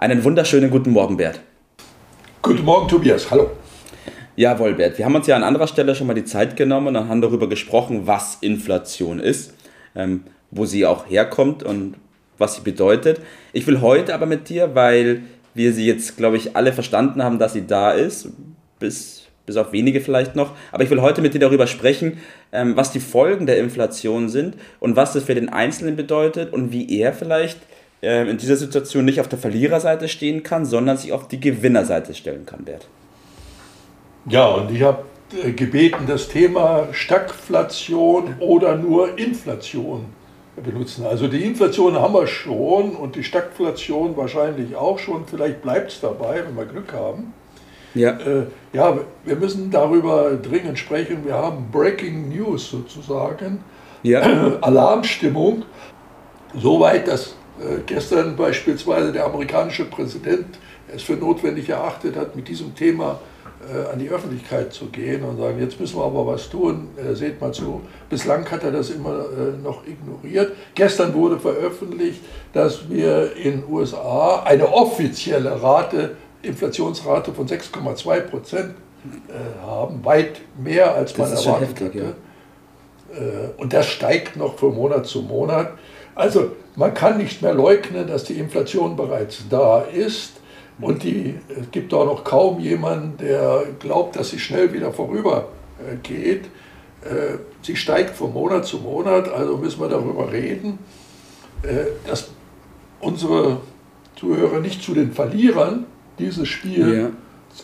Einen wunderschönen guten Morgen, Bert. Guten Morgen, Tobias. Hallo. Jawohl, Bert. Wir haben uns ja an anderer Stelle schon mal die Zeit genommen und haben darüber gesprochen, was Inflation ist, ähm, wo sie auch herkommt und was sie bedeutet. Ich will heute aber mit dir, weil wir sie jetzt, glaube ich, alle verstanden haben, dass sie da ist, bis, bis auf wenige vielleicht noch, aber ich will heute mit dir darüber sprechen, ähm, was die Folgen der Inflation sind und was das für den Einzelnen bedeutet und wie er vielleicht in dieser Situation nicht auf der Verliererseite stehen kann, sondern sich auf die Gewinnerseite stellen kann, Bert. Ja, und ich habe äh, gebeten, das Thema Stagflation oder nur Inflation benutzen. Also die Inflation haben wir schon und die Stagflation wahrscheinlich auch schon. Vielleicht bleibt es dabei, wenn wir Glück haben. Ja. Äh, ja, wir müssen darüber dringend sprechen. Wir haben Breaking News sozusagen. Ja. Alarmstimmung. Soweit, dass äh, gestern beispielsweise der amerikanische Präsident es für notwendig erachtet hat, mit diesem Thema äh, an die Öffentlichkeit zu gehen und sagen, jetzt müssen wir aber was tun, äh, seht mal zu. Bislang hat er das immer noch ignoriert. Gestern wurde veröffentlicht, dass wir in den USA eine offizielle Rate, Inflationsrate von 6,2 Prozent haben, weit mehr als man erwartet heftig, hatte. Ja. Und das steigt noch von Monat zu Monat. Also man kann nicht mehr leugnen, dass die Inflation bereits da ist. Und die, es gibt auch noch kaum jemanden, der glaubt, dass sie schnell wieder vorübergeht. Äh, sie steigt von Monat zu Monat, also müssen wir darüber reden, äh, dass unsere Zuhörer nicht zu den Verlierern dieses Spiels ja.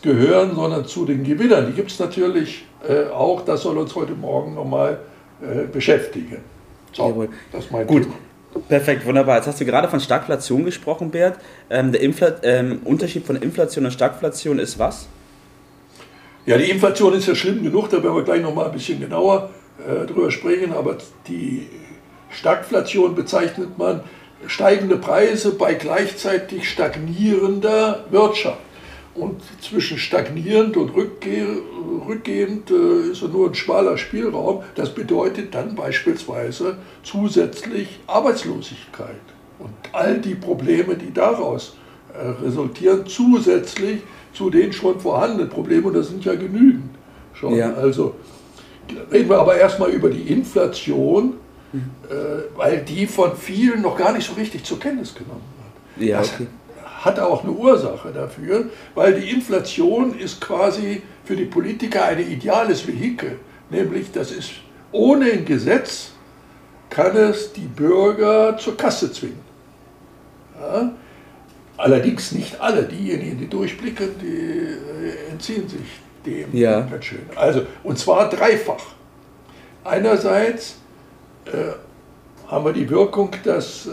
gehören, sondern zu den Gewinnern. Die gibt es natürlich äh, auch, das soll uns heute Morgen nochmal beschäftigen. So, Jawohl. das ist mein Gut. Thema. Perfekt, wunderbar. Jetzt hast du gerade von Stagflation gesprochen, Bert. Ähm, der Infl ähm, Unterschied von Inflation und Stagflation ist was? Ja, die Inflation ist ja schlimm genug, da werden wir gleich noch mal ein bisschen genauer äh, drüber sprechen. Aber die Stagflation bezeichnet man steigende Preise bei gleichzeitig stagnierender Wirtschaft. Und zwischen stagnierend und rückgehend äh, ist nur ein schmaler Spielraum. Das bedeutet dann beispielsweise zusätzlich Arbeitslosigkeit und all die Probleme, die daraus äh, resultieren, zusätzlich zu den schon vorhandenen Problemen. Und das sind ja genügend schon. Ja. Also reden wir aber erstmal über die Inflation, mhm. äh, weil die von vielen noch gar nicht so richtig zur Kenntnis genommen wird. Ja, okay hat auch eine Ursache dafür, weil die Inflation ist quasi für die Politiker ein ideales Vehikel. Nämlich, das ist ohne ein Gesetz kann es die Bürger zur Kasse zwingen. Ja? Allerdings nicht alle. Diejenigen, die durchblicken, die äh, entziehen sich dem ja. ganz schön. Also, und zwar dreifach. Einerseits äh, haben wir die Wirkung, dass äh,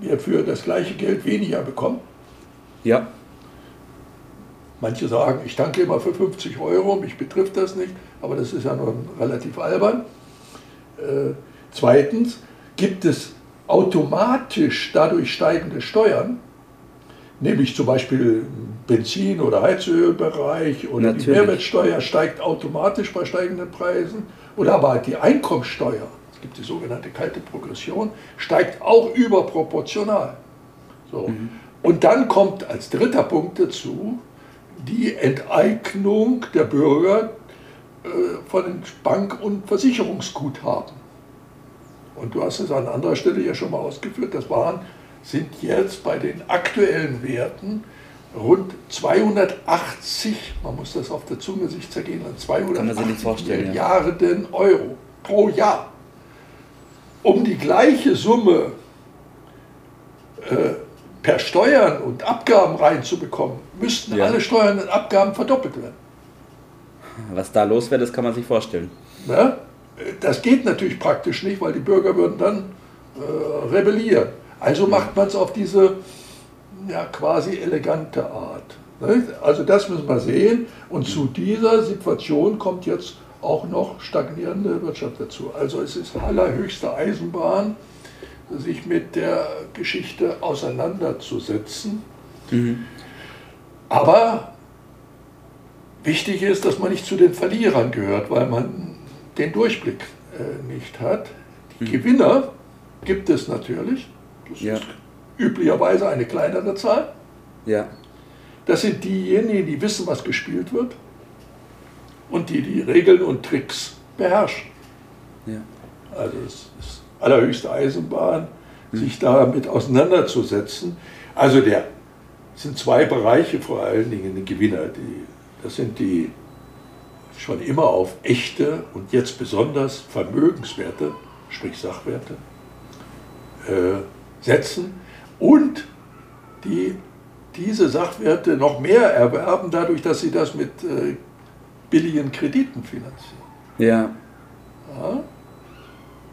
wir für das gleiche Geld weniger bekommen. Ja. Manche sagen, ich tanke immer für 50 Euro, mich betrifft das nicht, aber das ist ja nur relativ albern. Äh, zweitens gibt es automatisch dadurch steigende Steuern, nämlich zum Beispiel Benzin- oder Heizölbereich oder Natürlich. die Mehrwertsteuer steigt automatisch bei steigenden Preisen oder aber die Einkommensteuer, es gibt die sogenannte kalte Progression, steigt auch überproportional. So. Mhm. Und dann kommt als dritter Punkt dazu die Enteignung der Bürger äh, von den Bank- und Versicherungsguthaben. Und du hast es an anderer Stelle ja schon mal ausgeführt, das waren, sind jetzt bei den aktuellen Werten rund 280, man muss das auf der Zunge sich zergehen, 280 Milliarden ja. Euro pro Jahr. Um die gleiche Summe äh, per Steuern und Abgaben reinzubekommen, müssten ja. alle Steuern und Abgaben verdoppelt werden. Was da los wäre, das kann man sich vorstellen. Na? Das geht natürlich praktisch nicht, weil die Bürger würden dann äh, rebellieren. Also macht man es auf diese ja, quasi elegante Art. Also das müssen wir sehen. Und zu dieser Situation kommt jetzt auch noch stagnierende Wirtschaft dazu. Also es ist allerhöchste Eisenbahn, sich mit der Geschichte auseinanderzusetzen. Mhm. Aber wichtig ist, dass man nicht zu den Verlierern gehört, weil man den Durchblick äh, nicht hat. Die mhm. Gewinner gibt es natürlich. Das ja. ist üblicherweise eine kleinere Zahl. Ja. Das sind diejenigen, die wissen, was gespielt wird und die die Regeln und Tricks beherrschen. Ja. Also es ist allerhöchste Eisenbahn, mhm. sich damit auseinanderzusetzen. Also der sind zwei Bereiche vor allen Dingen die Gewinner. Die, das sind die schon immer auf echte und jetzt besonders Vermögenswerte, sprich Sachwerte, äh, setzen und die diese Sachwerte noch mehr erwerben, dadurch, dass sie das mit äh, billigen Krediten finanzieren. Ja. ja.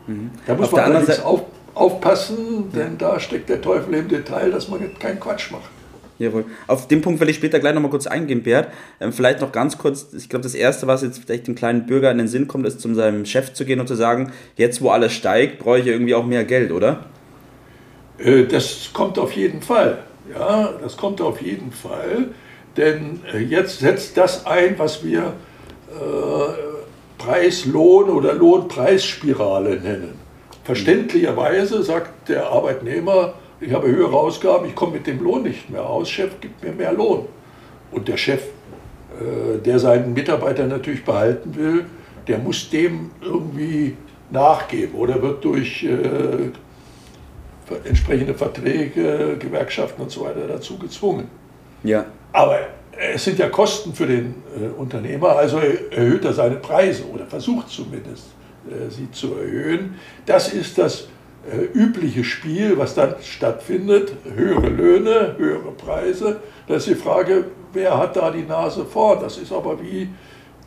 Mhm. Da muss Auf man allerdings auf, aufpassen, denn ja. da steckt der Teufel im Detail, dass man keinen Quatsch macht. Jawohl. Auf den Punkt will ich später gleich nochmal kurz eingehen, Bert. Ähm, vielleicht noch ganz kurz, ich glaube, das Erste, was jetzt vielleicht dem kleinen Bürger in den Sinn kommt, ist, zu seinem Chef zu gehen und zu sagen, jetzt wo alles steigt, brauche ich irgendwie auch mehr Geld, oder? Äh, das kommt auf jeden Fall. Ja, das kommt auf jeden Fall. Denn äh, jetzt setzt das ein, was wir äh, Preis-Lohn- oder Lohnpreisspirale nennen. Verständlicherweise sagt der Arbeitnehmer, ich habe höhere Ausgaben, ich komme mit dem Lohn nicht mehr aus, Chef gibt mir mehr Lohn. Und der Chef, äh, der seinen Mitarbeiter natürlich behalten will, der muss dem irgendwie nachgeben oder wird durch äh, entsprechende Verträge, Gewerkschaften und so weiter dazu gezwungen. Ja. Aber es sind ja Kosten für den äh, Unternehmer, also erhöht er seine Preise oder versucht zumindest, äh, sie zu erhöhen. Das ist das äh, übliche Spiel, was dann stattfindet. Höhere Löhne, höhere Preise. Da ist die Frage, wer hat da die Nase vorn? Das ist aber wie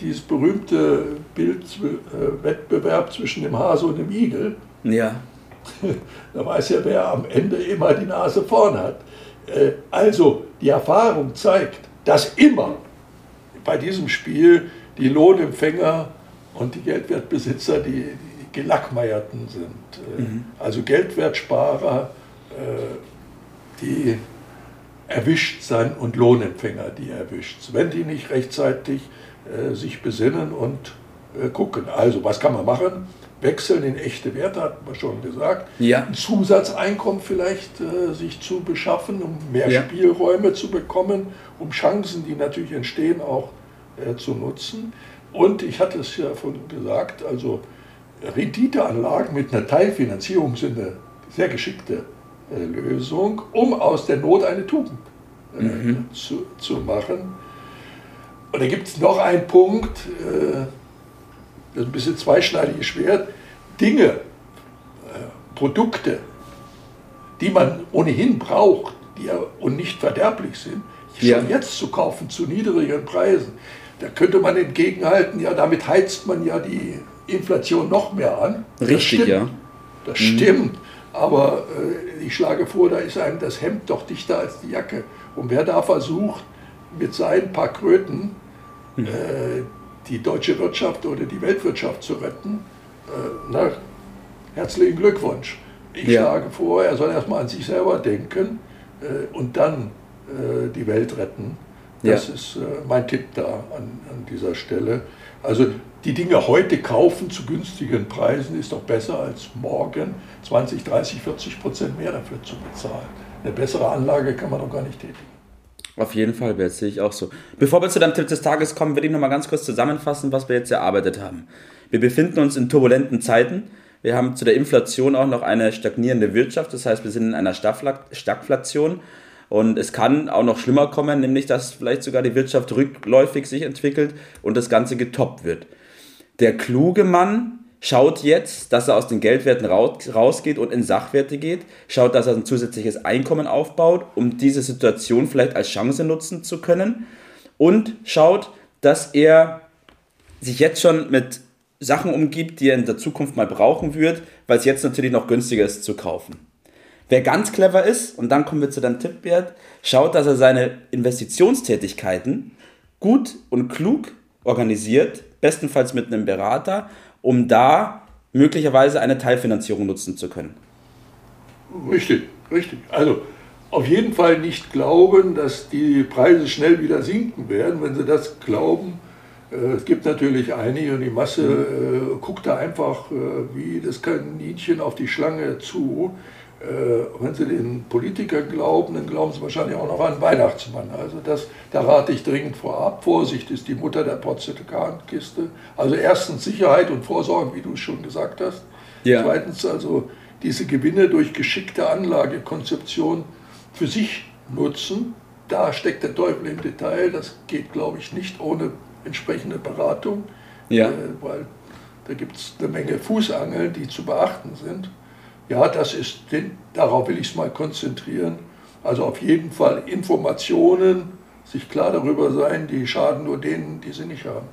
dieses berühmte Bildwettbewerb äh, zwischen dem Hase und dem Igel. Ja. da weiß ja, wer am Ende immer die Nase vorn hat. Äh, also die Erfahrung zeigt, dass immer bei diesem Spiel die Lohnempfänger und die Geldwertbesitzer die, die Gelackmeierten sind. Äh, mhm. Also Geldwertsparer, äh, die erwischt sein und Lohnempfänger, die erwischt. Wenn die nicht rechtzeitig sich besinnen und gucken. Also was kann man machen? Wechseln in echte Werte, hat man schon gesagt. Ja. Ein Zusatzeinkommen vielleicht äh, sich zu beschaffen, um mehr ja. Spielräume zu bekommen, um Chancen, die natürlich entstehen, auch äh, zu nutzen. Und ich hatte es ja von gesagt, also Renditeanlagen mit einer Teilfinanzierung sind eine sehr geschickte äh, Lösung, um aus der Not eine Tugend äh, mhm. zu, zu machen. Und da gibt es noch einen Punkt, äh, das ist ein bisschen zweischneidiges Schwert, Dinge, äh, Produkte, die man ohnehin braucht, die ja und nicht verderblich sind, ja. schon jetzt zu kaufen zu niedrigen Preisen. Da könnte man entgegenhalten, ja, damit heizt man ja die Inflation noch mehr an. Richtig, das ja. Das mhm. stimmt. Aber äh, ich schlage vor, da ist einem das Hemd doch dichter als die Jacke. Und wer da versucht, mit seinen paar Kröten mhm. äh, die deutsche Wirtschaft oder die Weltwirtschaft zu retten, äh, na, herzlichen Glückwunsch. Ich ja. schlage vor, er soll erstmal an sich selber denken äh, und dann äh, die Welt retten. Das ja. ist mein Tipp da an, an dieser Stelle. Also die Dinge heute kaufen zu günstigen Preisen ist doch besser als morgen 20, 30, 40 Prozent mehr dafür zu bezahlen. Eine bessere Anlage kann man doch gar nicht tätigen. Auf jeden Fall, Bert, sehe ich auch so. Bevor wir zu deinem Tipp des Tages kommen, will ich noch mal ganz kurz zusammenfassen, was wir jetzt erarbeitet haben. Wir befinden uns in turbulenten Zeiten. Wir haben zu der Inflation auch noch eine stagnierende Wirtschaft, das heißt, wir sind in einer Stagflation. Und es kann auch noch schlimmer kommen, nämlich dass vielleicht sogar die Wirtschaft rückläufig sich entwickelt und das Ganze getoppt wird. Der kluge Mann schaut jetzt, dass er aus den Geldwerten rausgeht und in Sachwerte geht, schaut, dass er ein zusätzliches Einkommen aufbaut, um diese Situation vielleicht als Chance nutzen zu können und schaut, dass er sich jetzt schon mit Sachen umgibt, die er in der Zukunft mal brauchen wird, weil es jetzt natürlich noch günstiger ist zu kaufen. Wer ganz clever ist, und dann kommen wir zu deinem Tipp, Bert, schaut, dass er seine Investitionstätigkeiten gut und klug organisiert, bestenfalls mit einem Berater, um da möglicherweise eine Teilfinanzierung nutzen zu können. Richtig, richtig. Also auf jeden Fall nicht glauben, dass die Preise schnell wieder sinken werden. Wenn Sie das glauben, äh, es gibt natürlich einige und die Masse äh, guckt da einfach äh, wie das Kaninchen auf die Schlange zu. Äh, wenn Sie den Politikern glauben, dann glauben Sie wahrscheinlich auch noch an Weihnachtsmann. Also das, da rate ich dringend vorab. Vorsicht ist die Mutter der Porzellankiste. Also erstens Sicherheit und Vorsorge, wie du es schon gesagt hast. Ja. Zweitens also diese Gewinne durch geschickte Anlagekonzeption für sich nutzen. Da steckt der Teufel im Detail. Das geht, glaube ich, nicht ohne entsprechende Beratung. Ja. Äh, weil da gibt es eine Menge Fußangeln, die zu beachten sind. Ja, das ist, den, darauf will ich es mal konzentrieren. Also auf jeden Fall Informationen, sich klar darüber sein, die schaden nur denen, die sie nicht haben.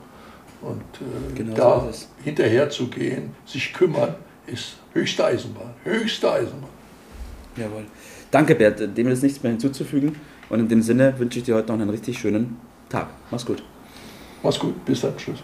Und äh, genau da so hinterher zu gehen, sich kümmern, ist höchste Eisenbahn. Höchste Eisenbahn. Jawohl. Danke, Bert. Dem ist nichts mehr hinzuzufügen. Und in dem Sinne wünsche ich dir heute noch einen richtig schönen Tag. Mach's gut. Mach's gut. Bis dann. Tschüss.